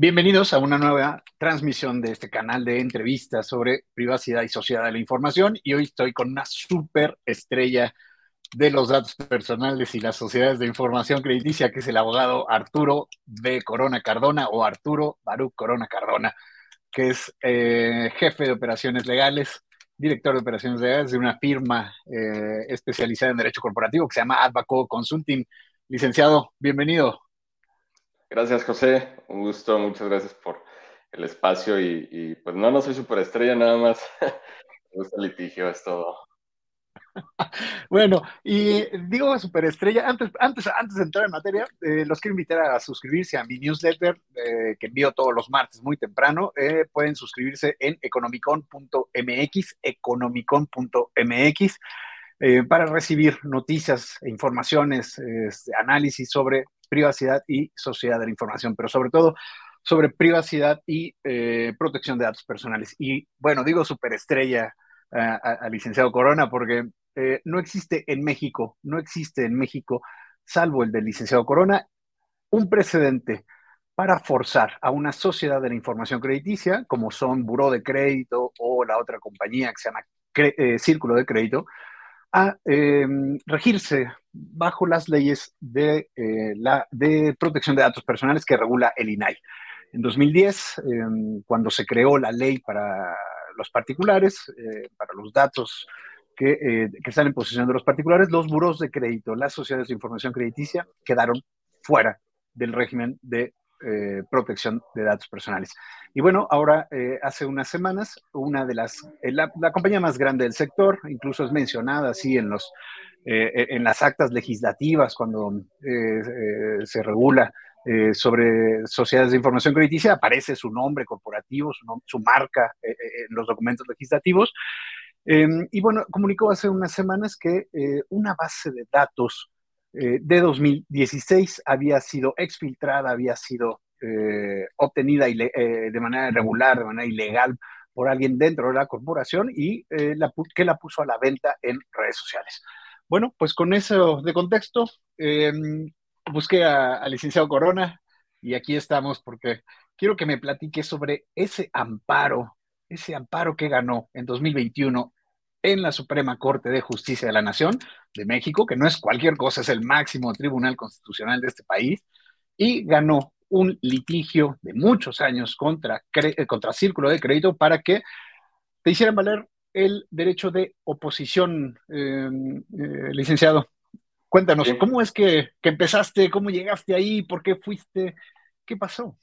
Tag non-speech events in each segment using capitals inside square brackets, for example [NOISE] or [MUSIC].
Bienvenidos a una nueva transmisión de este canal de entrevistas sobre privacidad y sociedad de la información. Y hoy estoy con una súper estrella de los datos personales y las sociedades de información crediticia, que es el abogado Arturo B. Corona Cardona o Arturo Baruch Corona Cardona, que es eh, jefe de operaciones legales, director de operaciones legales de una firma eh, especializada en derecho corporativo que se llama Advaco Consulting. Licenciado, bienvenido. Gracias, José. Un gusto, muchas gracias por el espacio y, pues no, no soy superestrella nada más. [LAUGHS] Me gusta el litigio, es todo. [LAUGHS] bueno, y digo superestrella, antes, antes, antes de entrar en materia, eh, los quiero invitar a suscribirse a mi newsletter eh, que envío todos los martes muy temprano. Eh, pueden suscribirse en economicon.mx, economicon.mx. para recibir noticias, informaciones, este, análisis sobre privacidad y sociedad de la información, pero sobre todo sobre privacidad y eh, protección de datos personales. Y bueno, digo superestrella al licenciado Corona porque eh, no existe en México, no existe en México, salvo el del licenciado Corona, un precedente para forzar a una sociedad de la información crediticia, como son Buró de Crédito o la otra compañía que se llama eh, Círculo de Crédito, a em, regirse bajo las leyes de, eh, la, de protección de datos personales que regula el INAI. En 2010, em, cuando se creó la ley para los particulares, eh, para los datos que, eh, que, están en posesión de los particulares, los buros de crédito, las sociedades de información crediticia, quedaron fuera del régimen de eh, protección de datos personales. Y bueno, ahora, eh, hace unas semanas, una de las, eh, la, compañía más grande del sector, incluso es mencionada así en, los, en las actas legislativas cuando se regula sobre sociedades de información crediticia, aparece su nombre corporativo, su, su marca en los documentos legislativos. Em, y bueno, comunicó hace unas semanas que una base de datos eh, de 2016 había sido exfiltrada, había sido eh, obtenida eh, de manera irregular, de manera ilegal por alguien dentro de la corporación y que la puso a la venta en redes sociales. Bueno, pues con eso de contexto, busqué al licenciado Corona y aquí estamos porque quiero que me platique sobre ese amparo, ese amparo que ganó en 2021 en la Suprema Corte de Justicia de la Nación de México, que no es cualquier cosa, es el máximo tribunal constitucional de este país, y ganó un litigio de muchos años contra, eh, contra Círculo de Crédito para que te hicieran valer el derecho de oposición, em, eh, licenciado. Cuéntanos, ¿cómo es que, que, empezaste? ¿Cómo llegaste ahí? ¿Por qué fuiste? ¿Qué pasó?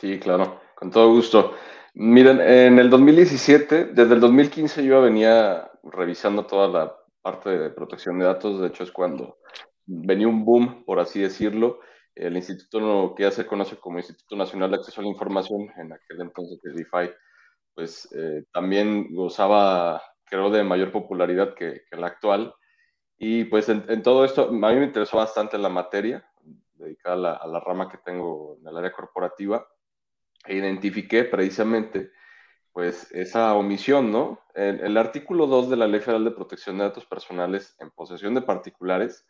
Sí, claro, con todo gusto. Miren, en el 2017, desde el 2015 yo venía revisando toda la parte de protección de datos, de hecho es cuando venía un boom, por así decirlo. El instituto que ya se conoce como Instituto Nacional de Acceso a la Información, en aquel entonces el DeFi, pues eh, también gozaba, creo, de mayor popularidad que, que la actual. Y pues en, todo esto, a mí me interesó bastante la materia, dedicada a la, a la rama que tengo en el área corporativa identifiqué precisamente pues esa omisión, ¿no? El, artículo 2 de la Ley Federal de Protección de Datos Personales en posesión de particulares,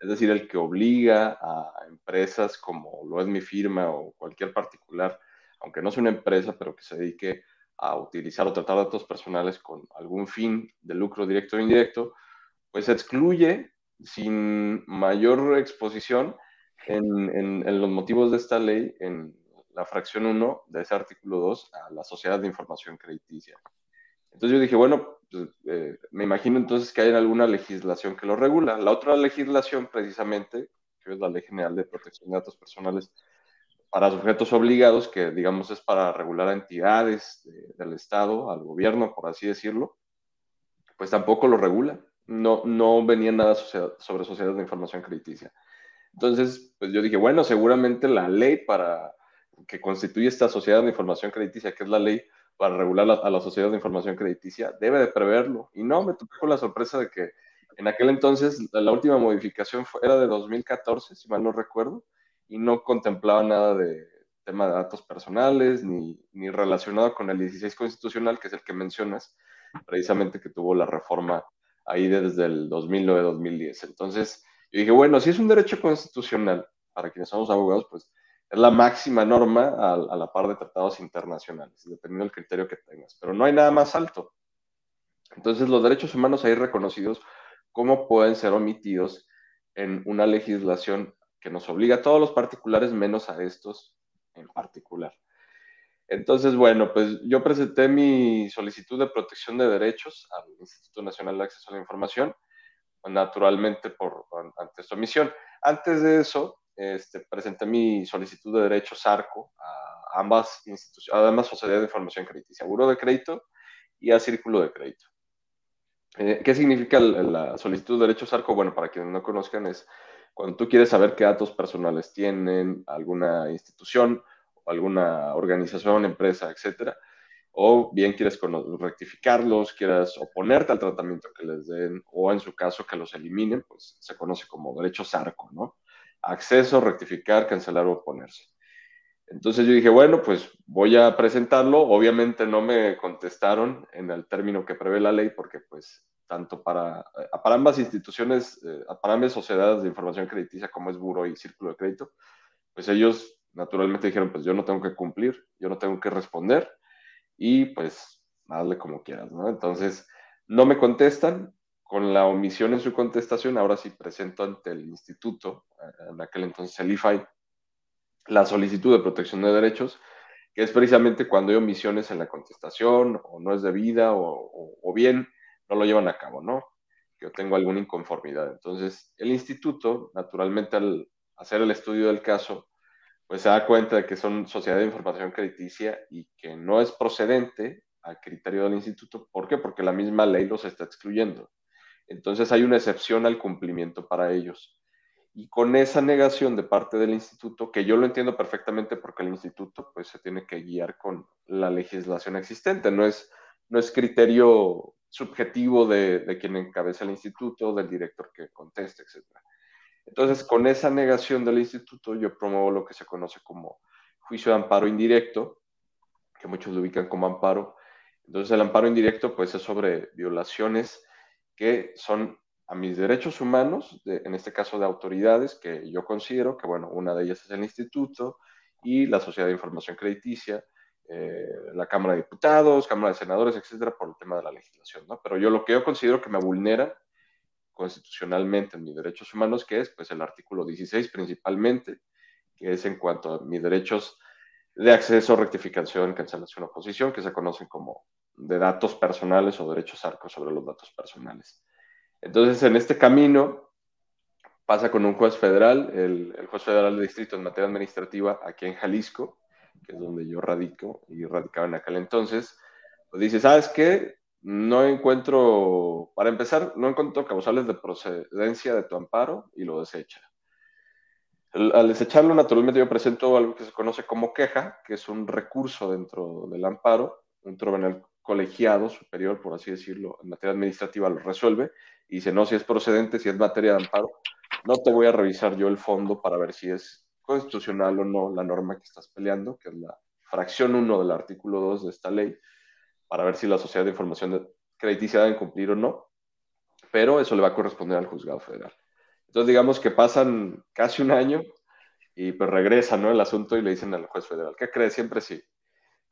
es decir, el que obliga a empresas como lo es mi firma o cualquier particular, aunque no sea una empresa, pero que se dedique a utilizar o tratar datos personales con algún fin de lucro directo o indirecto, pues excluye sin mayor exposición en, en, en los motivos de esta ley, en la fracción 1 de ese artículo 2 a la sociedad de información crediticia. Entonces yo dije, bueno, pues, eh, me imagino entonces que hay alguna legislación que lo regula. La otra legislación, precisamente, que es la Ley General de Protección de Datos Personales para sujetos obligados, que digamos es para regular a entidades del Estado, al gobierno, por así decirlo, pues tampoco lo regula. No, no venía nada sobre sociedades de información crediticia. Entonces, pues yo dije, bueno, seguramente la ley para que constituye esta sociedad de información crediticia, que es la ley para regular a la sociedad de información crediticia, debe de preverlo. Y no, me tocó la sorpresa de que en aquel entonces la última modificación era de 2014, si mal no recuerdo, y no contemplaba nada de tema de datos personales ni, ni relacionado con el 16 constitucional, que es el que mencionas, precisamente que tuvo la reforma ahí desde el 2009-2010. Entonces, yo dije, bueno, si es un derecho constitucional, para quienes somos abogados, pues es la máxima norma a, la par de tratados internacionales, dependiendo del criterio que tengas. Pero no hay nada más alto. Entonces, los derechos humanos ahí reconocidos, ¿cómo pueden ser omitidos en una legislación que nos obliga a todos los particulares menos a estos en particular? Entonces, bueno, pues yo presenté mi solicitud de protección de derechos al Instituto Nacional de Acceso a la Información, naturalmente por, ante esta omisión. Antes de eso, este, presenté mi solicitud de derechos ARCO a ambas instituciones, además Sociedad de Información Crediticia, Buró de Crédito y a Círculo de Crédito. Eh, ¿Qué significa la solicitud de derechos ARCO? Bueno, para quienes no conozcan, es cuando tú quieres saber qué datos personales tienen alguna institución alguna organización, empresa, etcétera, o bien quieres rectificarlos, quieras oponerte al tratamiento que les den, o en su caso que los eliminen, pues se conoce como derecho SARCO, ¿no? Acceso, rectificar, cancelar o oponerse. Entonces yo dije, bueno, pues voy a presentarlo. Obviamente no me contestaron en el término que prevé la ley, porque pues tanto para, eh, para ambas instituciones, eh, para ambas sociedades de información crediticia como es Buro y Círculo de Crédito, pues ellos naturalmente dijeron, pues yo no tengo que cumplir, yo no tengo que responder y pues hazle como quieras, ¿no? Entonces, no me contestan, con la omisión en su contestación, ahora sí presento ante el instituto, eh, en aquel entonces el IFAI, la solicitud de protección de derechos, que es precisamente cuando hay omisiones en la contestación o no es debida o, bien no lo llevan a cabo, ¿no? Yo tengo alguna inconformidad. Entonces, el instituto, naturalmente al hacer el estudio del caso, pues se da cuenta de que son sociedad de información crediticia y que no es procedente al criterio del instituto. ¿Por qué? Porque la misma ley los está excluyendo. Entonces hay una excepción al cumplimiento para ellos. Y con esa negación de parte del instituto, que yo lo entiendo perfectamente porque el instituto pues se tiene que guiar con la legislación existente, no es, no es criterio subjetivo de, de quien encabeza el instituto, del director que conteste, etcétera. Entonces, con esa negación del instituto, yo promuevo lo que se conoce como juicio de amparo indirecto, que muchos lo ubican como amparo. Entonces, el amparo indirecto, pues, es sobre violaciones que son a mis derechos humanos, en este caso de autoridades, que yo considero que, bueno, una de ellas es el instituto y la Sociedad de Información Crediticia, eh, la Cámara de Diputados, Cámara de Senadores, etcétera, por el tema de la legislación, ¿no? Pero yo lo que yo considero que me vulnera constitucionalmente en mis derechos humanos, que es pues el artículo 16 principalmente, que es en cuanto a mis derechos de acceso, rectificación, cancelación, oposición, que se conocen como de datos personales o derechos arcos sobre los datos personales. Entonces, en este camino pasa con un juez federal, el, el juez federal de distrito en materia administrativa aquí en Jalisco, que es donde yo radico y radicaba en aquel entonces, pues dice, ¿sabes qué? no encuentro, para empezar, no encuentro causales de procedencia de tu amparo y lo desecha. Al desecharlo, naturalmente yo presento algo que se conoce como queja, que es un recurso dentro del amparo, un tribunal colegiado superior, por así decirlo, en materia administrativa lo resuelve y dice, no, si es procedente, si es materia de amparo, no te voy a revisar yo el fondo para ver si es constitucional o no la norma que estás peleando, que es la fracción 1 del artículo 2 de esta ley, para ver si la sociedad de información crediticia debe cumplir o no, pero eso le va a corresponder al juzgado federal. Entonces, digamos que pasan casi un año y pues regresa ¿no? el asunto y le dicen al juez federal, ¿qué cree? Siempre sí.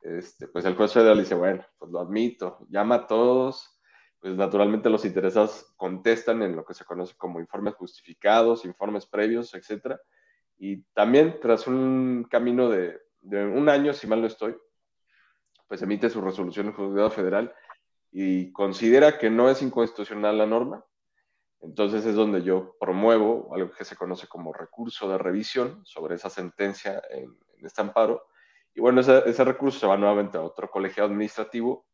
Este, pues el juez federal dice, bueno, pues lo admito, llama a todos, pues naturalmente los interesados contestan en lo que se conoce como informes justificados, informes previos, etc. Y también tras un camino de, de un año, si mal no estoy, pues emite su resolución el juzgado federal y considera que no es inconstitucional la norma, entonces es donde yo promuevo algo que se conoce como recurso de revisión sobre esa sentencia en, este amparo. Y bueno, ese, ese, recurso se va nuevamente a otro colegiado administrativo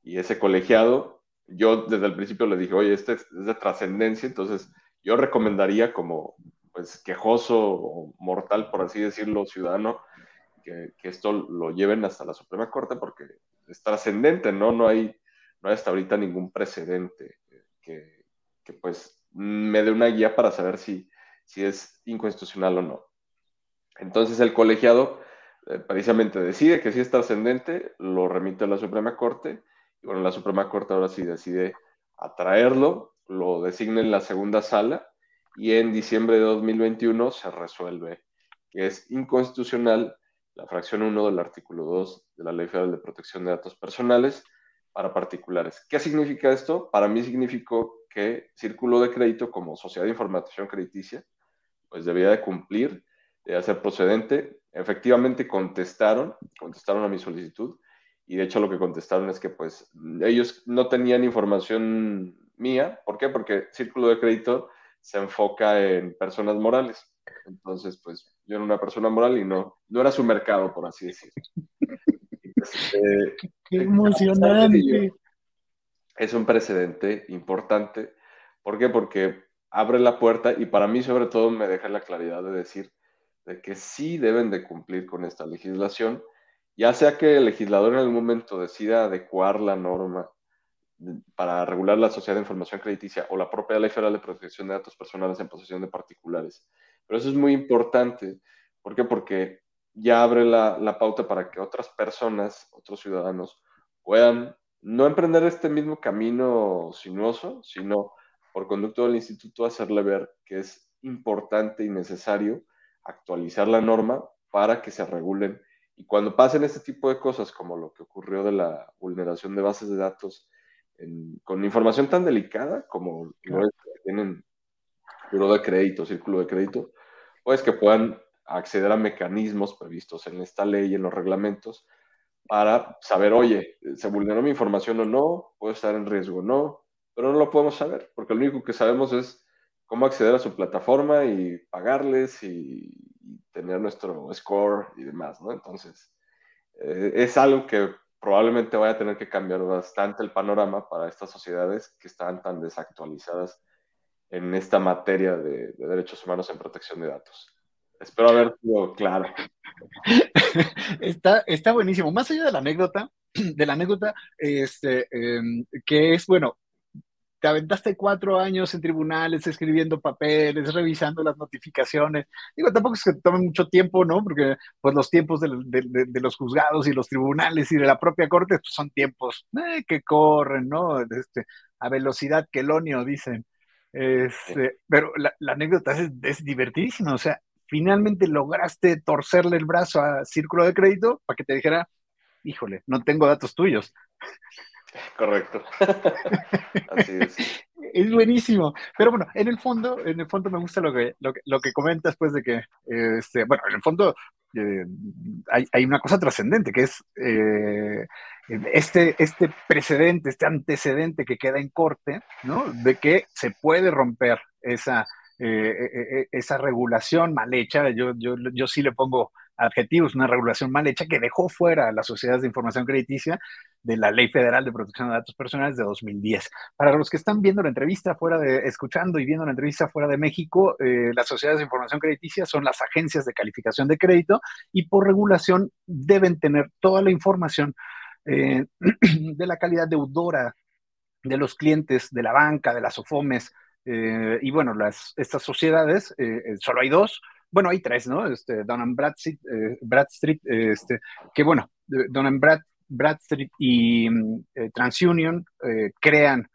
y ese colegiado, yo desde el principio le dije, oye, este es de trascendencia, entonces yo recomendaría como pues quejoso o mortal, por así decirlo, ciudadano, que, esto lo lleven hasta la Suprema Corte porque es trascendente, ¿no? No hay, no hay hasta ahorita ningún precedente que, que, pues me dé una guía para saber si, si es inconstitucional o no. Entonces el colegiado precisamente decide que si es trascendente, lo remite a la Suprema Corte y bueno, la Suprema Corte ahora sí decide atraerlo, lo designa en la segunda sala y en diciembre de 2021 se resuelve que es inconstitucional la fracción 1 del artículo 2 de la Ley Federal de Protección de Datos Personales para particulares. ¿Qué significa esto? Para mí significó que Círculo de Crédito como sociedad de información crediticia, pues debía de cumplir, de ser procedente. Efectivamente contestaron, contestaron a mi solicitud y de hecho lo que contestaron es que pues ellos no tenían información mía. ¿Por qué? Porque Círculo de Crédito se enfoca en personas morales. Entonces, pues yo era una persona moral y no, no era su mercado, por así decirlo. Este, Qué emocionante. Es un precedente importante. ¿Por qué? Porque abre la puerta y para mí sobre todo me deja la claridad de decir de que sí deben de cumplir con esta legislación, ya sea que el legislador en algún momento decida adecuar la norma para regular la sociedad de información crediticia o la propia Ley Federal de Protección de Datos Personales en posesión de particulares. Pero eso es muy importante. ¿Por qué? Porque ya abre la, la pauta para que otras personas, otros ciudadanos, puedan no emprender este mismo camino sinuoso, sino por conducto del instituto hacerle ver que es importante y necesario actualizar la norma para que se regulen. Y cuando pasen este tipo de cosas, como lo que ocurrió de la vulneración de bases de datos con información tan delicada como lo es, tienen buro de crédito, círculo de crédito, pues que puedan acceder a mecanismos previstos en esta ley y en los reglamentos para saber, oye, ¿se vulneró mi información o no? ¿Puedo estar en riesgo o no? Pero no lo podemos saber, porque lo único que sabemos es cómo acceder a su plataforma y pagarles y, tener nuestro score y demás, ¿no? Entonces, eh, es algo que probablemente vaya a tener que cambiar bastante el panorama para estas sociedades que están tan desactualizadas en esta materia de, derechos humanos en protección de datos. Espero haber sido claro. [LAUGHS] Está, está buenísimo. Más allá de la anécdota, [CLEARS THROAT] de la anécdota, este, em, que es, bueno, te aventaste cuatro años en tribunales escribiendo papeles, revisando las notificaciones. Digo, tampoco es que tome mucho tiempo, ¿no? Porque pues los tiempos de, los juzgados y los tribunales y de la propia corte pues, son tiempos eh, que corren, ¿no? Este, a velocidad que onio, dicen. Este, pero la, anécdota es, es divertidísima, o sea, finalmente lograste torcerle el brazo a Círculo de Crédito para que te dijera, híjole, no tengo datos tuyos. Correcto. [LAUGHS] Así es. Es buenísimo. Pero bueno, en el fondo, en el fondo me gusta lo que, lo que, comentas, pues, de que, este, bueno, en el fondo eh, hay, una cosa trascendente, que es eh, este, este precedente, este antecedente que queda en corte, ¿no? De que se puede romper esa, eh, esa regulación mal hecha. Yo, yo, yo sí le pongo adjetivos, una regulación mal hecha que dejó fuera a las sociedades de información crediticia de la Ley Federal de Protección de Datos Personales de 2010. Para los que están viendo la entrevista fuera de, escuchando y viendo la entrevista fuera de México, eh, las sociedades de información crediticia son las agencias de calificación de crédito y por regulación deben tener toda la información eh, [CLEARS THROAT] de la calidad deudora de los clientes de la banca, de las OFOMES, eh, y bueno, las, estas sociedades, solo hay dos, bueno, hay tres, ¿no? Este, Don Bradstreet, eh, Bradstreet este, que bueno, Don Brad, Bradstreet y mm, eh, TransUnion eh, crean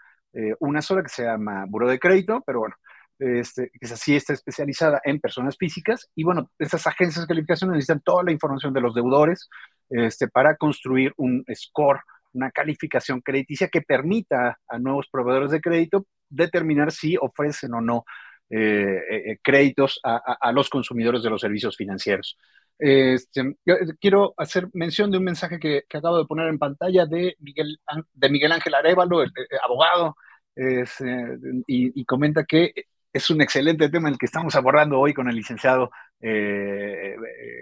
una sola que se llama Buró de Crédito, pero bueno, este, que es así, está especializada en personas físicas, y bueno, esas agencias de calificación necesitan toda la información de los deudores este, para construir un score, una calificación crediticia que permita a nuevos proveedores de crédito determinar si ofrecen o no eh, eh, eh, créditos a, los consumidores de los servicios financieros. Este, quiero hacer mención de un mensaje que, acabo de poner en pantalla de Miguel, de Miguel Ángel Arevalo, el, abogado, y, comenta que es un excelente tema el que estamos abordando hoy con el licenciado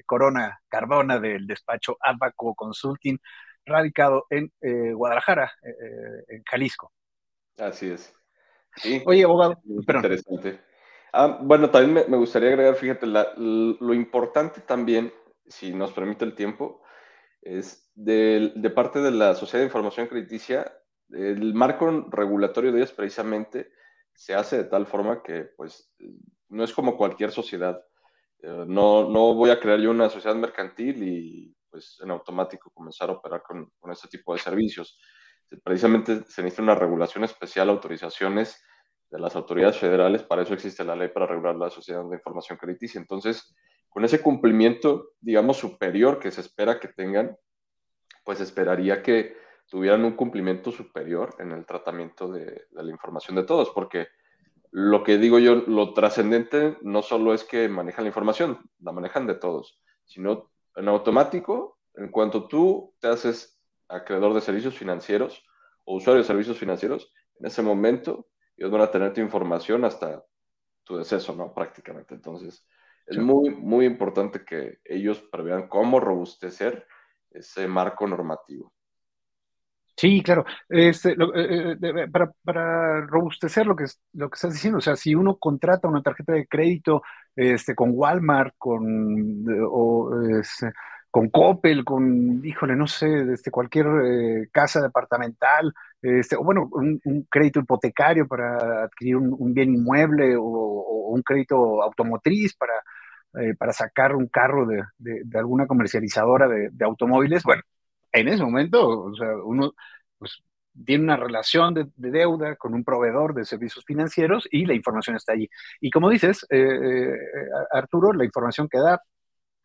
Corona Cardona del despacho Abaco Consulting, radicado en Guadalajara, en Jalisco. Así es. Oye, abogado, interesante. Ah, bueno, también me, gustaría agregar, fíjate, lo importante también, si nos permite el tiempo, es de, parte de la Sociedad de Información Crediticia, el marco regulatorio de ellos precisamente se hace de tal forma que, pues, no es como cualquier sociedad. Eh, no, no voy a crear yo una sociedad mercantil y, pues, en automático comenzar a operar con, con este tipo de servicios. Precisamente se necesita una regulación especial, autorizaciones, de las autoridades federales, para eso existe la ley para regular la sociedad de información crediticia. Entonces, con ese cumplimiento, digamos, superior que se espera que tengan, pues esperaría que tuvieran un cumplimiento superior en el tratamiento de, la información de todos, porque lo que digo yo, lo trascendente no solo es que manejan la información, la manejan de todos, sino en automático, en cuanto tú te haces acreedor de servicios financieros o usuario de servicios financieros, en ese momento ellos van a tener tu información hasta tu deceso, ¿no? Prácticamente. Entonces, es muy, muy importante que ellos prevean cómo robustecer ese marco normativo. Sí, claro. Este, eh, eh, eh, para, robustecer lo que, lo que estás diciendo, o sea, si uno contrata una tarjeta de crédito este, con Walmart, con, este, con Coppel, con, híjole, no sé, este, cualquier casa departamental, este, o bueno, un, crédito hipotecario para adquirir un, bien inmueble o, un crédito automotriz para, para sacar un carro de, de alguna comercializadora de, automóviles, bueno, en ese momento, uno pues, tiene una relación de, deuda con un proveedor de servicios financieros y la información está allí. Y como dices, eh, eh, Arturo, la información queda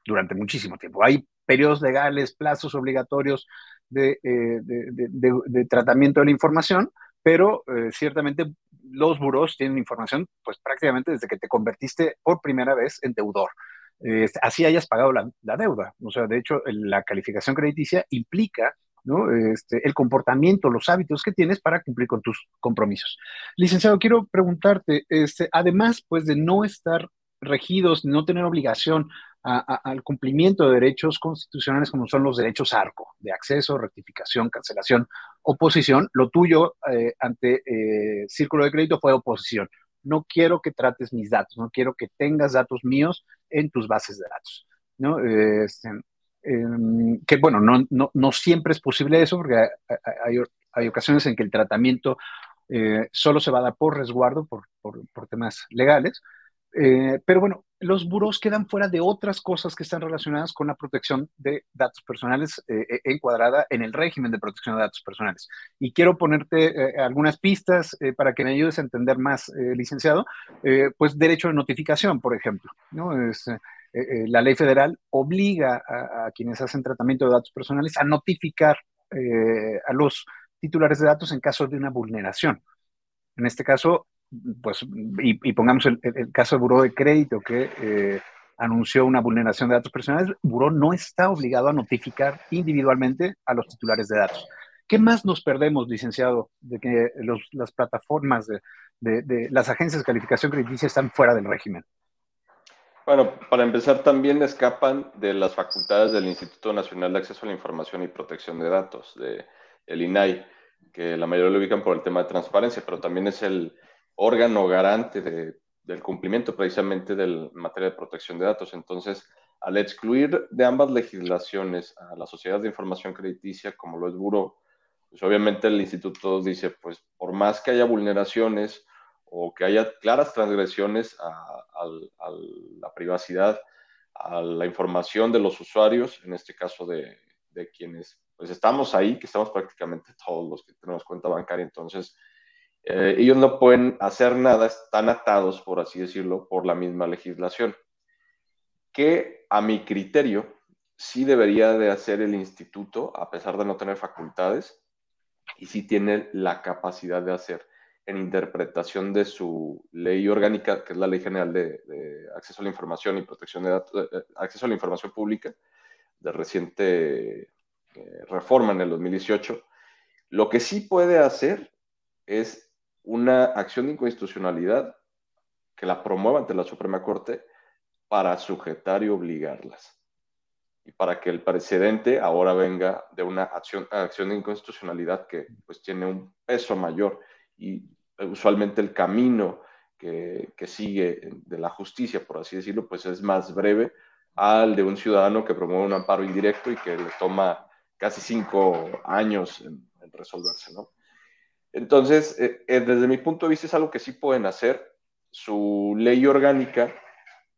durante muchísimo tiempo. Hay periodos legales, plazos obligatorios de, eh, tratamiento de la información, pero ciertamente los buros tienen información pues prácticamente desde que te convertiste por primera vez en deudor. así hayas pagado la, la, deuda. O sea, de hecho, la calificación crediticia implica ¿no? Este, el comportamiento, los hábitos que tienes para cumplir con tus compromisos. Licenciado, quiero preguntarte, este, además pues de no estar regidos, no tener obligación al cumplimiento de derechos constitucionales como son los derechos ARCO, de acceso, rectificación, cancelación, oposición, lo tuyo eh, ante eh, Círculo de Crédito fue oposición. No quiero que trates mis datos, no quiero que tengas datos míos en tus bases de datos. ¿no? Este, Em, que bueno, no, no, no, siempre es posible eso, porque hay, hay ocasiones en que el tratamiento eh, solo se va a dar por resguardo, por, por, por temas legales, eh, pero bueno, los buros quedan fuera de otras cosas que están relacionadas con la protección de datos personales eh, encuadrada en el régimen de protección de datos personales. Y quiero ponerte algunas pistas para que me ayudes a entender más, licenciado. pues derecho de notificación, por ejemplo. ¿no? Es, eh, eh, la ley federal obliga a, quienes hacen tratamiento de datos personales a notificar eh, a los titulares de datos en caso de una vulneración. En este caso, pues, y, pongamos el, caso del Buró de Crédito que anunció una vulneración de datos personales, Buró no está obligado a notificar individualmente a los titulares de datos. ¿Qué más nos perdemos, licenciado, de que las plataformas de, de las agencias de calificación crediticia están fuera del régimen? Bueno, para empezar, también escapan de las facultades del Instituto Nacional de Acceso a la Información y Protección de Datos, de el INAI, que la mayoría lo ubican por el tema de transparencia, pero también es el órgano garante del cumplimiento precisamente de materia de protección de datos. Entonces, al excluir de ambas legislaciones a la Sociedad de Información Crediticia, como lo es Buró, pues obviamente el instituto dice, pues por más que haya vulneraciones o que haya claras transgresiones a, la privacidad, a la información de los usuarios, en este caso de, quienes pues estamos ahí, que estamos prácticamente todos los que tenemos cuenta bancaria, entonces eh, ellos no pueden hacer nada, están atados, por así decirlo, por la misma legislación, que a mi criterio sí debería de hacer el instituto, a pesar de no tener facultades, y sí tiene la capacidad de hacer en interpretación de su ley orgánica, que es la Ley General de, Acceso a la Información y Protección de Datos, eh, eh, Acceso a la Información Pública, de reciente eh, reforma en el 2018. Lo que sí puede hacer es una acción de inconstitucionalidad que la promueva ante la Suprema Corte para sujetar y obligarlas. Y para que el precedente ahora venga de una acción, de inconstitucionalidad que pues tiene un peso mayor y usualmente el camino que, sigue de la justicia, por así decirlo, pues es más breve al de un ciudadano que promueve un amparo indirecto y que le toma casi cinco años en, resolverse, ¿no? Entonces, eh, eh, desde mi punto de vista es algo que sí pueden hacer. Su ley orgánica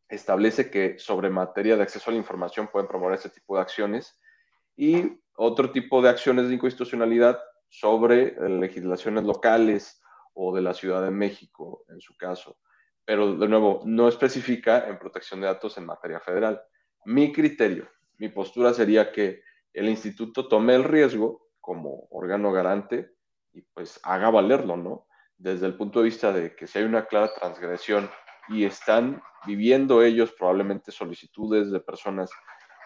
establece que sobre materia de acceso a la información pueden promover este tipo de acciones y otro tipo de acciones de inconstitucionalidad sobre legislaciones locales o de la Ciudad de México, en su caso. pero de nuevo, no especifica en protección de datos en materia federal. Mi criterio, mi postura sería que el instituto tome el riesgo como órgano garante y pues haga valerlo, ¿no? Desde el punto de vista de que si hay una clara transgresión y están viviendo ellos probablemente solicitudes de personas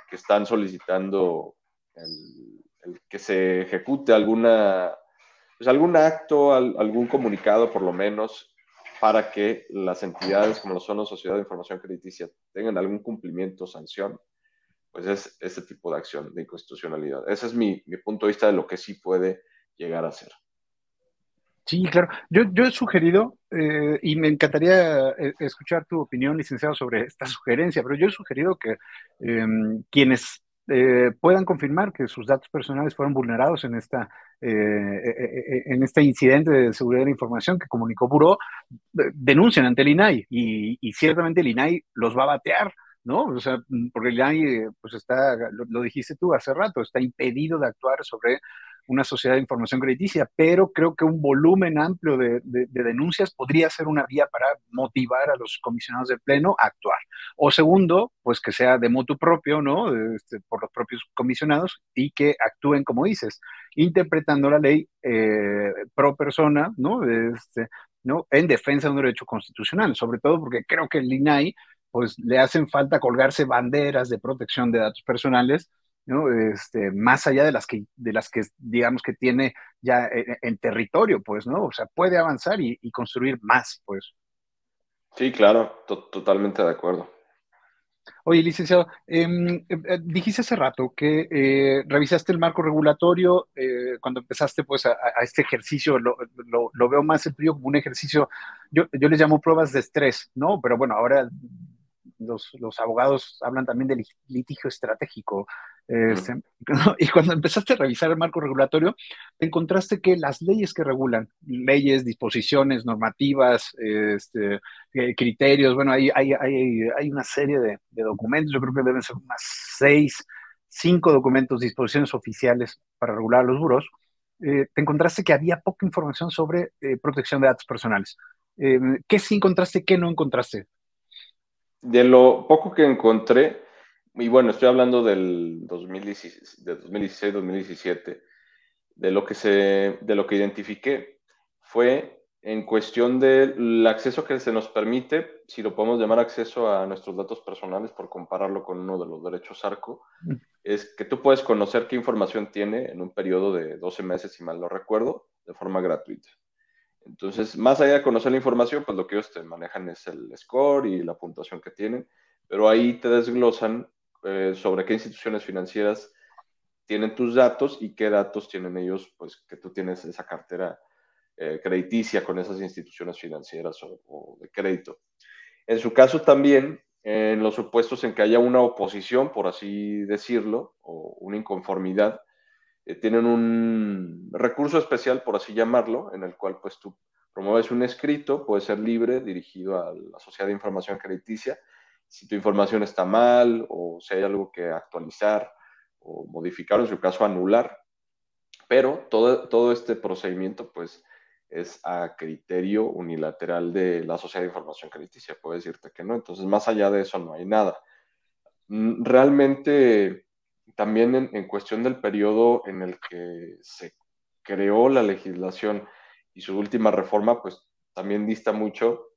que están solicitando el, que se ejecute alguna, pues algún acto, algún comunicado por lo menos para que las entidades como lo son la Sociedad de Información Crediticia tengan algún cumplimiento o sanción, pues es este tipo de acción de inconstitucionalidad. Ese es mi, mi punto de vista de lo que sí puede llegar a ser. Sí, claro. Yo, yo he sugerido, eh, y me encantaría eh, escuchar tu opinión, licenciado, sobre esta sugerencia, pero yo he sugerido que em, quienes eh, puedan confirmar que sus datos personales fueron vulnerados en, esta, eh, eh, en este incidente de seguridad de la información que comunicó Buró, denuncian ante el INAI y, ciertamente el INAI los va a batear, ¿no? O sea, porque el INAI, pues está, lo dijiste tú hace rato, está impedido de actuar sobre una sociedad de información crediticia, pero creo que un volumen amplio de, denuncias podría ser una vía para motivar a los comisionados del Pleno a actuar. O segundo, pues que sea de motu propio, ¿no? Este, por los propios comisionados y que actúen, como dices, interpretando la ley eh, pro persona, ¿no? Este, ¿no? En defensa de un derecho constitucional, sobre todo porque creo que el INAI, pues le hacen falta colgarse banderas de protección de datos personales ¿no? Este, más allá de las que, de las que digamos que tiene ya en, territorio, pues, ¿no? O sea, puede avanzar y, construir más, pues. Sí, claro, totalmente de acuerdo. Oye, licenciado, em, em, eh, dijiste hace rato que eh, revisaste el marco regulatorio eh, cuando empezaste pues a, este ejercicio, lo, lo, veo más el como un ejercicio, yo, yo les llamo pruebas de estrés, ¿no? Pero bueno, ahora los, los abogados hablan también de litigio estratégico. Este, [LAUGHS] y cuando empezaste a revisar el marco regulatorio, encontraste que las leyes que regulan, leyes, disposiciones, normativas, este, eh, criterios, bueno, hay, hay, hay, hay una serie de, documentos, yo creo que deben ser unas seis, cinco documentos, disposiciones oficiales para regular los buros, eh, te encontraste que había poca información sobre eh, protección de datos personales. ¿Qué sí encontraste, qué no encontraste? De lo poco que encontré, y bueno, estoy hablando del 2016-2017, de lo que se, de lo que identifiqué fue en cuestión del acceso que se nos permite, si lo podemos llamar acceso a nuestros datos personales por compararlo con uno de los derechos ARCO, es que tú puedes conocer qué información tiene en un periodo de 12 meses, si mal no recuerdo, de forma gratuita. Entonces, más allá de conocer la información, pues lo que ellos te manejan es el score y la puntuación que tienen, pero ahí te desglosan eh, sobre qué instituciones financieras tienen tus datos y qué datos tienen ellos, pues que tú tienes esa cartera eh, crediticia con esas instituciones financieras o, de crédito. En su caso también, en los supuestos en que haya una oposición, por así decirlo, o una inconformidad, eh, tienen un recurso especial, por así llamarlo, en el cual pues tú promueves un escrito, puede ser libre, dirigido a la Sociedad de Información Crediticia, si tu información está mal o si hay algo que actualizar o modificar, en su caso anular. Pero todo, todo este procedimiento pues es a criterio unilateral de la Sociedad de Información Crediticia, puedo decirte que no. Entonces, más allá de eso no hay nada. Mm, realmente, también en, en cuestión del periodo en el que se creó la legislación y su última reforma, pues también dista mucho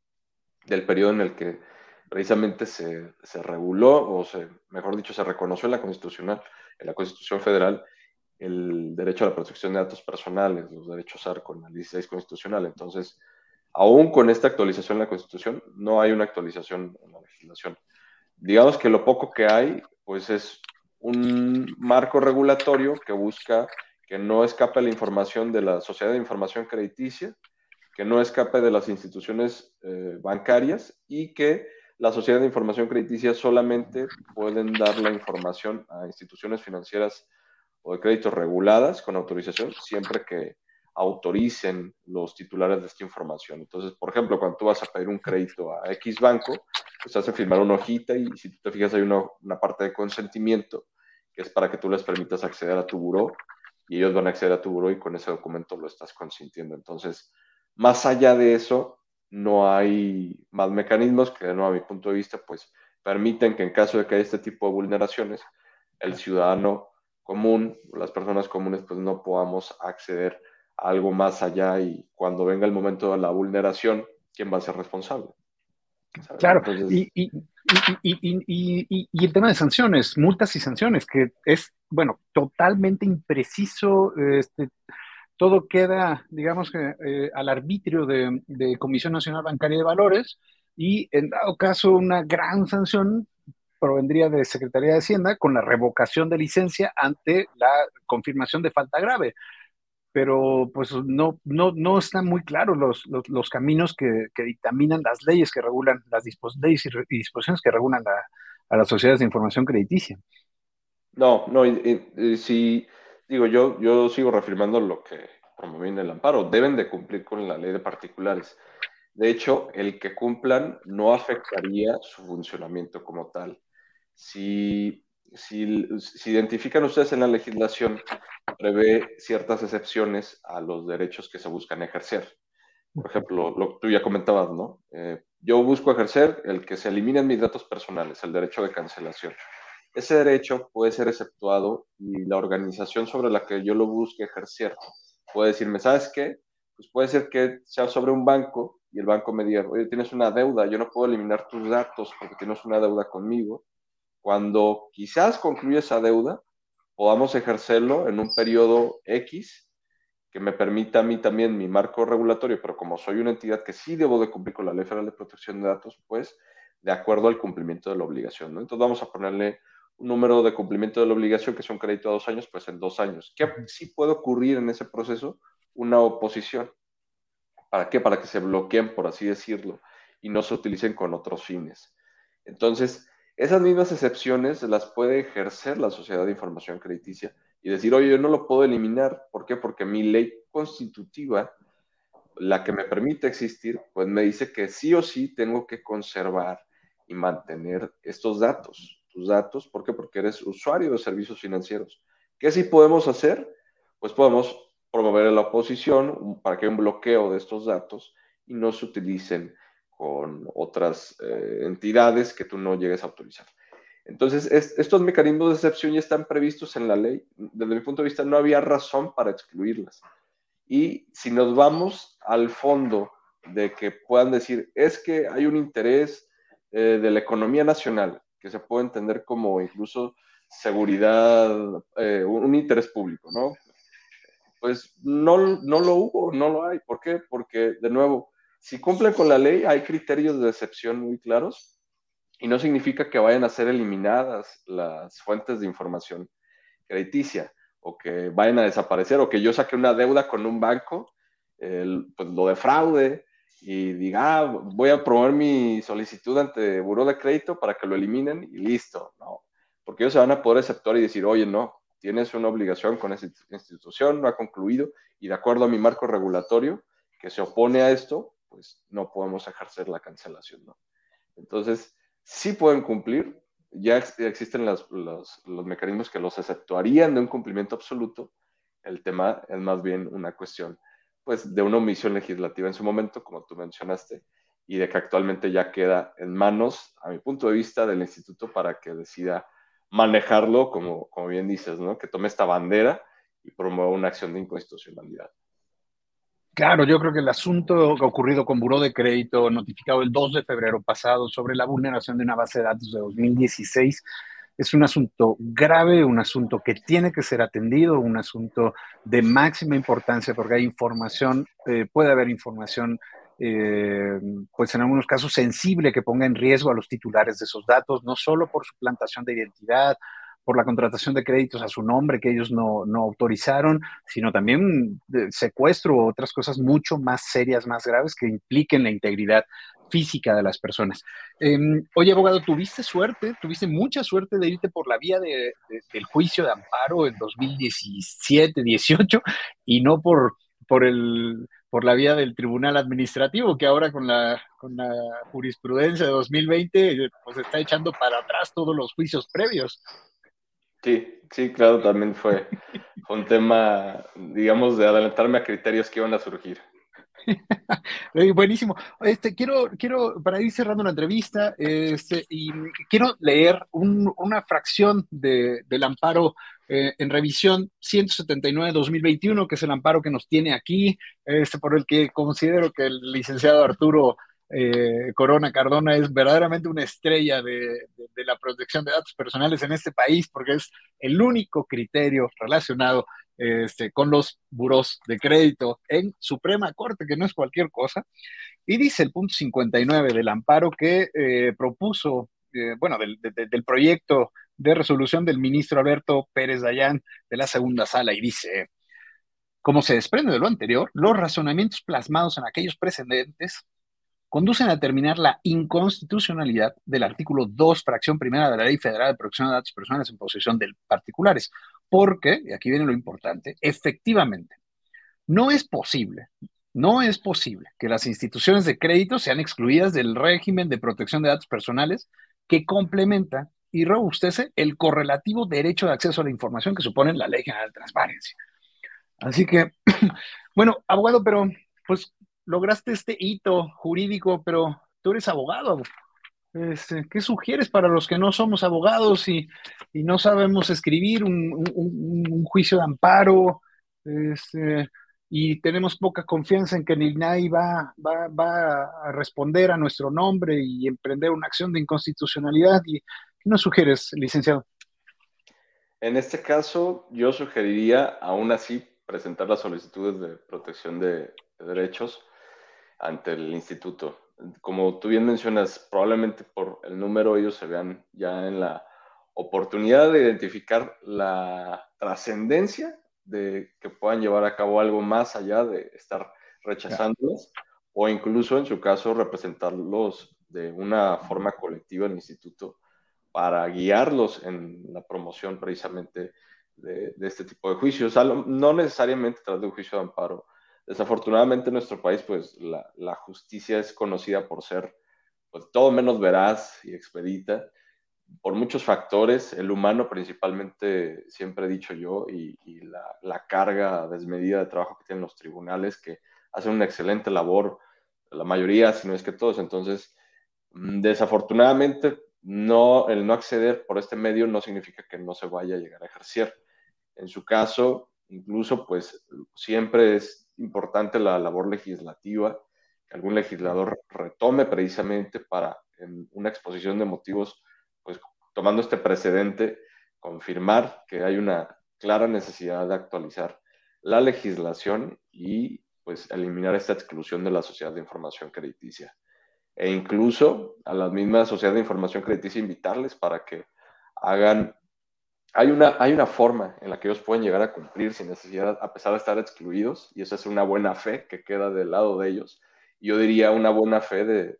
del periodo en el que precisamente se, se, reguló, o mejor dicho, se reconoció en la Constitucional, en la Constitución Federal, el derecho a la protección de datos personales, los derechos ARCO en la 16 Constitucional. Entonces, aún con esta actualización en la Constitución, no hay una actualización en la legislación. Digamos que lo poco que hay, pues es un marco regulatorio que busca que no escape la información de la Sociedad de Información Crediticia, que no escape de las instituciones eh, bancarias y que la sociedad de información crediticia solamente pueden dar la información a instituciones financieras o de crédito reguladas con autorización siempre que autoricen los titulares de esta información. Entonces, por ejemplo, cuando tú vas a pedir un crédito a X banco, pues hacen firmar una hojita y si tú te fijas hay una, una parte de consentimiento que es para que tú les permitas acceder a tu buró y ellos van a acceder a tu buró y con ese documento lo estás consintiendo. Entonces, más allá de eso, no hay más mecanismos que, no, a mi punto de vista, pues permiten que en caso de que haya este tipo de vulneraciones, el ciudadano común, las personas comunes, pues no podamos acceder algo más allá y cuando venga el momento de la vulneración, ¿quién va a ser responsable? Claro, y, y, y, y, el tema de sanciones, multas y sanciones, que es, bueno, totalmente impreciso, este, todo queda, digamos que, eh, al arbitrio de, de, Comisión Nacional Bancaria de Valores y en dado caso una gran sanción provendría de Secretaría de Hacienda con la revocación de licencia ante la confirmación de falta grave. Pero pues no, no, no están muy claros los, los, caminos que, que, dictaminan las leyes que regulan, las leyes y disposiciones que regulan a las sociedades de información crediticia. No, no, si digo, yo, yo sigo reafirmando lo que promueve el amparo, deben de cumplir con la ley de particulares. De hecho, el que cumplan no afectaría su funcionamiento como tal. Si, si, si identifican ustedes en la legislación, prevé ciertas excepciones a los derechos que se buscan ejercer. Por ejemplo, lo que tú ya comentabas, ¿no? Eh, yo busco ejercer el que se eliminen mis datos personales, el derecho de cancelación. Ese derecho puede ser exceptuado y la organización sobre la que yo lo busque ejercer puede decirme, ¿sabes qué? Pues puede ser que sea sobre un banco y el banco me diga, oye, tienes una deuda, yo no puedo eliminar tus datos porque tienes una deuda conmigo. Cuando quizás concluya esa deuda, podamos ejercerlo en un periodo X que me permita a mí también mi marco regulatorio, pero como soy una entidad que sí debo de cumplir con la Ley Federal de Protección de Datos, pues de acuerdo al cumplimiento de la obligación. ¿no? Entonces vamos a ponerle un número de cumplimiento de la obligación que es un crédito a dos años, pues en dos años. ¿Qué sí puede ocurrir en ese proceso? Una oposición. ¿Para qué? Para que se bloqueen, por así decirlo, y no se utilicen con otros fines. Entonces, esas mismas excepciones las puede ejercer la sociedad de información crediticia y decir, oye, yo no lo puedo eliminar. ¿Por qué? Porque mi ley constitutiva, la que me permite existir, pues me dice que sí o sí tengo que conservar y mantener estos datos datos. ¿Por qué? Porque eres usuario de servicios financieros. ¿Qué sí podemos hacer? Pues podemos promover la oposición para que haya un bloqueo de estos datos y no se utilicen con otras eh, entidades que tú no llegues a autorizar. Entonces, estos mecanismos de excepción ya están previstos en la ley. Desde mi punto de vista, no había razón para excluirlas. Y si nos vamos al fondo de que puedan decir, es que hay un interés eh, de la economía nacional que se puede entender como incluso seguridad, eh, un interés público, ¿no? Pues no, no lo hubo, no lo hay. ¿Por qué? Porque, de nuevo, si cumplen con la ley, hay criterios de excepción muy claros y no significa que vayan a ser eliminadas las fuentes de información crediticia o que vayan a desaparecer o que yo saque una deuda con un banco, pues lo defraude y diga, ah, voy a promover mi solicitud ante Buró de Crédito para que lo eliminen y listo, ¿no? Porque ellos se van a poder aceptar y decir, oye, no, tienes una obligación con esa institución, no ha concluido y de acuerdo a mi marco regulatorio que se opone a esto, pues no podemos ejercer la cancelación, ¿no? Entonces, sí pueden cumplir, ya existen los, los mecanismos que los exceptuarían de un cumplimiento absoluto, el tema es más bien una cuestión pues de una omisión legislativa en su momento, como tú mencionaste, y de que actualmente ya queda en manos, a mi punto de vista, del instituto para que decida manejarlo, como, como bien dices, ¿no? Que tome esta bandera y promueva una acción de inconstitucionalidad. Claro, yo creo que el asunto ocurrido con Buró de Crédito, notificado el 2 de febrero pasado sobre la vulneración de una base de datos de 2016, es un asunto grave, un asunto que tiene que ser atendido, un asunto de máxima importancia porque hay información, eh, puede haber información, eh, pues en algunos casos sensible que ponga en riesgo a los titulares de esos datos, no solo por su plantación de identidad, por la contratación de créditos a su nombre que ellos no, no autorizaron, sino también secuestro o otras cosas mucho más serias, más graves que impliquen la integridad física de las personas. Em, oye, abogado, tuviste suerte, tuviste mucha suerte de irte por la vía de, del juicio de amparo en 2017, 18 y no por, por, el, por la vía del tribunal administrativo, que ahora con la, con la jurisprudencia de 2020 pues está echando para atrás todos los juicios previos. Sí, sí, claro, también fue un tema, digamos, de adelantarme a criterios que iban a surgir. [LAUGHS] Buenísimo. Este, quiero, quiero, para ir cerrando la entrevista, este, y quiero leer una fracción de, del amparo eh, en revisión 179-2021, que es el amparo que nos tiene aquí, este, por el que considero que el licenciado Arturo eh, Corona Cardona es verdaderamente una estrella de, de, la protección de datos personales en este país, porque es el único criterio relacionado este, con los buros de crédito en Suprema Corte, que no es cualquier cosa. Y dice el punto 59 del amparo que eh, propuso, eh, bueno, del, del, proyecto de resolución del ministro Alberto Pérez Dayán de la segunda sala, y dice, como se desprende de lo anterior, los razonamientos plasmados en aquellos precedentes conducen a determinar la inconstitucionalidad del artículo 2, fracción primera de la Ley Federal de Protección de Datos Personales en posesión de particulares, porque, y aquí viene lo importante, efectivamente, no es posible, no es posible que las instituciones de crédito sean excluidas del régimen de protección de datos personales que complementa y robustece el correlativo derecho de acceso a la información que supone la Ley General de Transparencia. Así que, [CLEARS THROAT] bueno, abogado, pero pues lograste este hito jurídico, pero tú eres abogado. Este, ¿Qué sugieres para los que no somos abogados y, no sabemos escribir un, juicio de amparo este, y tenemos poca confianza en que el INAI va, a responder a nuestro nombre y emprender una acción de inconstitucionalidad? ¿Y ¿Qué nos sugieres, licenciado? En este caso, yo sugeriría aún así presentar las solicitudes de protección de derechos ante el instituto. Como tú bien mencionas, probablemente por el número ellos se vean ya en la oportunidad de identificar la trascendencia de que puedan llevar a cabo algo más allá de estar rechazándolos o incluso en su caso representarlos de una forma colectiva en el instituto para guiarlos en la promoción precisamente de, este tipo de juicios, no necesariamente tras de un juicio de amparo, Desafortunadamente en nuestro país, pues la, justicia es conocida por ser pues, todo menos veraz y expedita por muchos factores, el humano principalmente, siempre he dicho yo, y, la, carga desmedida de trabajo que tienen los tribunales, que hacen una excelente labor, la mayoría, si no es que todos. Entonces, mm, desafortunadamente, no, el no acceder por este medio no significa que no se vaya a llegar a ejercer. En su caso, incluso, pues siempre es importante la labor legislativa, que algún legislador retome precisamente para en una exposición de motivos, pues tomando este precedente, confirmar que hay una clara necesidad de actualizar la legislación y pues eliminar esta exclusión de la sociedad de información crediticia. E incluso a la misma sociedad de información crediticia invitarles para que hagan hay una, hay una forma en la que ellos pueden llegar a cumplir sin necesidad, a pesar de estar excluidos, y eso es una buena fe que queda del lado de ellos. Yo diría una buena fe de,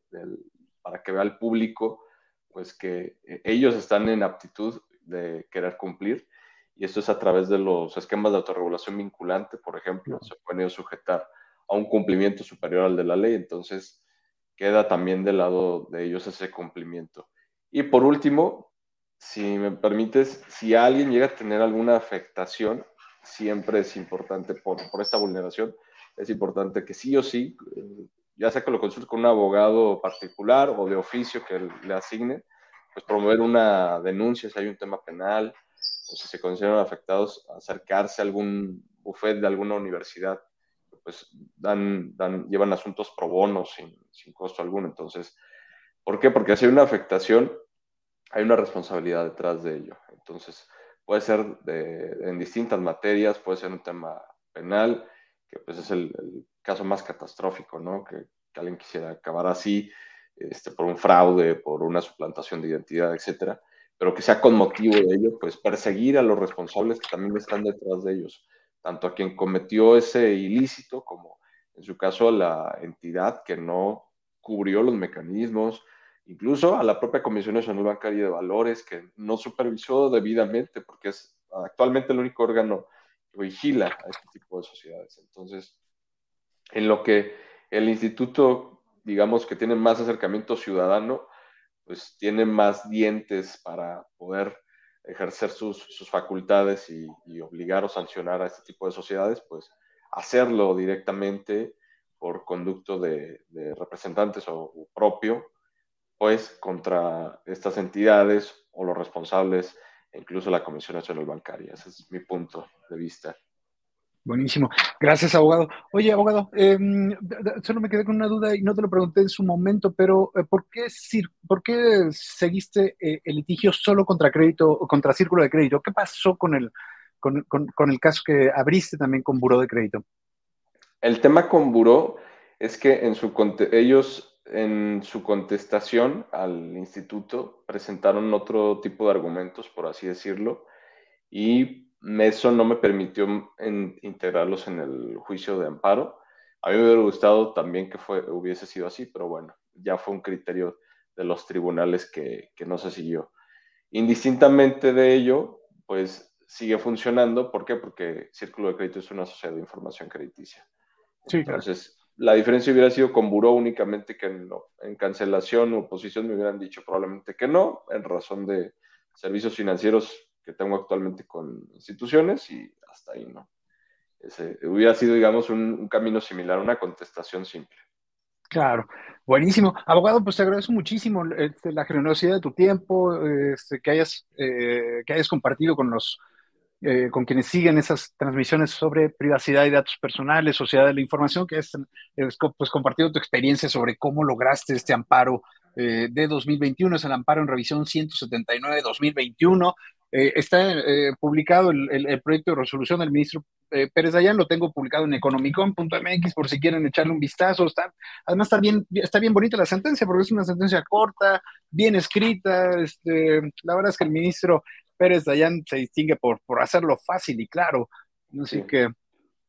para que vea el público, pues que ellos están en aptitud de querer cumplir, y esto es a través de los esquemas de autorregulación vinculante, por ejemplo, se pueden ellos sujetar a un cumplimiento superior al de la ley, entonces queda también del lado de ellos ese cumplimiento. Y por último, si me permites, si alguien llega a tener alguna afectación, siempre es importante por, esta vulneración, es importante que sí o sí, eh, ya sea que lo consulte con un abogado particular o de oficio que le asigne, pues promover una denuncia si hay un tema penal o si se consideran afectados, acercarse a algún bufet de alguna universidad, pues dan, llevan asuntos pro bono sin, sin costo alguno. Entonces, ¿por qué? Porque si hay una afectación, hay una responsabilidad detrás de ello. Entonces, puede ser en distintas materias, puede ser un tema penal, que pues es el, caso más catastrófico, ¿no? Que, alguien quisiera acabar así, este, por un fraude, por una suplantación de identidad, etcétera, pero que sea con motivo de ello, pues perseguir a los responsables que también están detrás de ellos, tanto a quien cometió ese ilícito como, en su caso, la entidad que no cubrió los mecanismos, incluso a la propia Comisión Nacional Bancaria de Valores, que no supervisó debidamente, porque es actualmente el único órgano que vigila a este tipo de sociedades. Entonces, en lo que el instituto, digamos que tiene más acercamiento ciudadano, pues tiene más dientes para poder ejercer sus, facultades y, y, obligar o sancionar a este tipo de sociedades, pues hacerlo directamente por conducto de, representantes o, propio, pues contra estas entidades o los responsables, e incluso la Comisión Nacional Bancaria. Ese es mi punto de vista. Buenísimo. Gracias, abogado. Oye, abogado, em, solo me quedé con una duda y no te lo pregunté en su momento, pero eh, ¿por qué, por qué seguiste eh, el litigio solo contra crédito, contra círculo de crédito? ¿Qué pasó con el, con, el caso que abriste también con Buró de Crédito? El tema con Buró es que en su, ellos en su contestación al instituto presentaron otro tipo de argumentos, por así decirlo, y eso no me permitió integrarlos en el juicio de amparo. A mí me hubiera gustado también que fue, hubiese sido así, pero bueno, ya fue un criterio de los tribunales que, no se siguió. Indistintamente de ello, pues sigue funcionando. ¿Por qué? Porque Círculo de Crédito es una sociedad de información crediticia. Sí, Entonces, la diferencia hubiera sido con Buró únicamente que en, cancelación o oposición me hubieran dicho probablemente que no, en razón de servicios financieros que tengo actualmente con instituciones y hasta ahí, ¿no? Ese, hubiera sido, digamos, un, camino similar, una contestación simple. Claro, buenísimo. Abogado, pues te agradezco muchísimo este, la generosidad de tu tiempo, este, que, hayas, eh, que hayas compartido con los eh, con quienes siguen esas transmisiones sobre privacidad y datos personales, sociedad de la información, que es pues, compartido tu experiencia sobre cómo lograste este amparo eh, de 2021, es el amparo en revisión 179-2021, eh, está eh, publicado el, proyecto de resolución del ministro eh, Pérez Dayan, lo tengo publicado en economicon.mx por si quieren echarle un vistazo. Además está bien, está bien bonita la sentencia porque es una sentencia corta, bien escrita. Este, la verdad es que el ministro Pérez Dayan se distingue por, por hacerlo fácil y claro. Así que,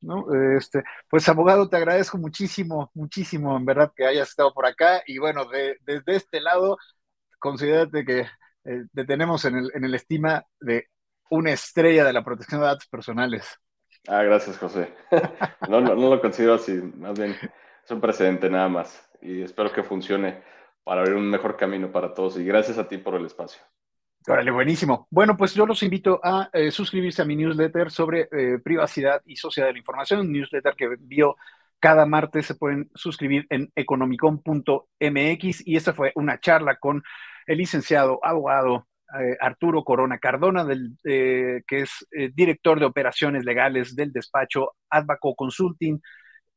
¿no? Este, pues abogado, te agradezco muchísimo, muchísimo en verdad que hayas estado por acá y bueno, desde este lado, considérate que eh, te tenemos en el, en el estima de una estrella de la protección de datos personales. Ah, gracias, José. [LAUGHS] No, no, no, lo considero así, más bien es un precedente nada más y espero que funcione para abrir un mejor camino para todos y gracias a ti por el espacio. Órale, buenísimo. Bueno, pues yo los invito a eh, suscribirse a mi newsletter sobre eh, privacidad y sociedad de la información, newsletter que envío cada martes, se pueden suscribir en economicon.mx y esta fue una charla con el licenciado abogado eh, Arturo Corona Cardona, que es director de operaciones legales del despacho Advaco Consulting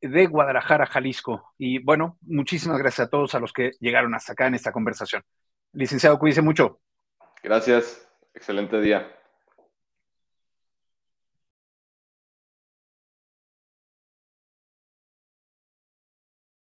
de Guadalajara, Jalisco. Y bueno, muchísimas gracias a todos a los que llegaron hasta acá en esta conversación. Licenciado, cuídese mucho. Gracias. Excelente día.